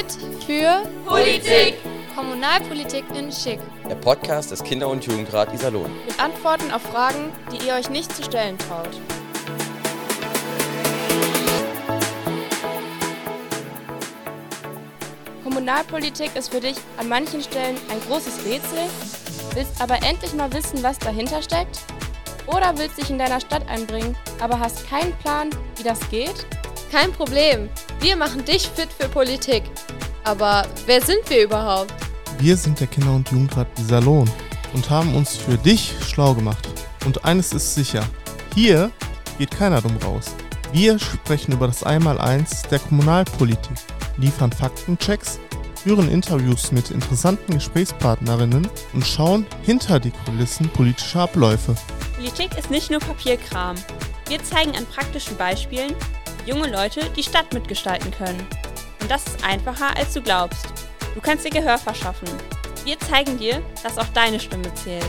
steht für Politik. Kommunalpolitik in Schick. Der Podcast des Kinder- und Jugendrat Iserlohn. Mit Antworten auf Fragen, die ihr euch nicht zu stellen traut. Kommunalpolitik ist für dich an manchen Stellen ein großes Rätsel, willst aber endlich mal wissen, was dahinter steckt? Oder willst dich in deiner Stadt einbringen, aber hast keinen Plan, wie das geht? Kein Problem. Wir machen dich fit für Politik. Aber wer sind wir überhaupt? Wir sind der Kinder- und Jugendrat Iserlohn und haben uns für dich schlau gemacht. Und eines ist sicher, hier geht keiner dumm raus. Wir sprechen über das Einmaleins der Kommunalpolitik, liefern Faktenchecks, führen Interviews mit interessanten Gesprächspartnerinnen und schauen hinter die Kulissen politischer Abläufe. Politik ist nicht nur Papierkram. Wir zeigen an praktischen Beispielen, wie junge Leute die Stadt mitgestalten können. Das ist einfacher, als du glaubst. Du kannst dir Gehör verschaffen. Wir zeigen dir, dass auch deine Stimme zählt.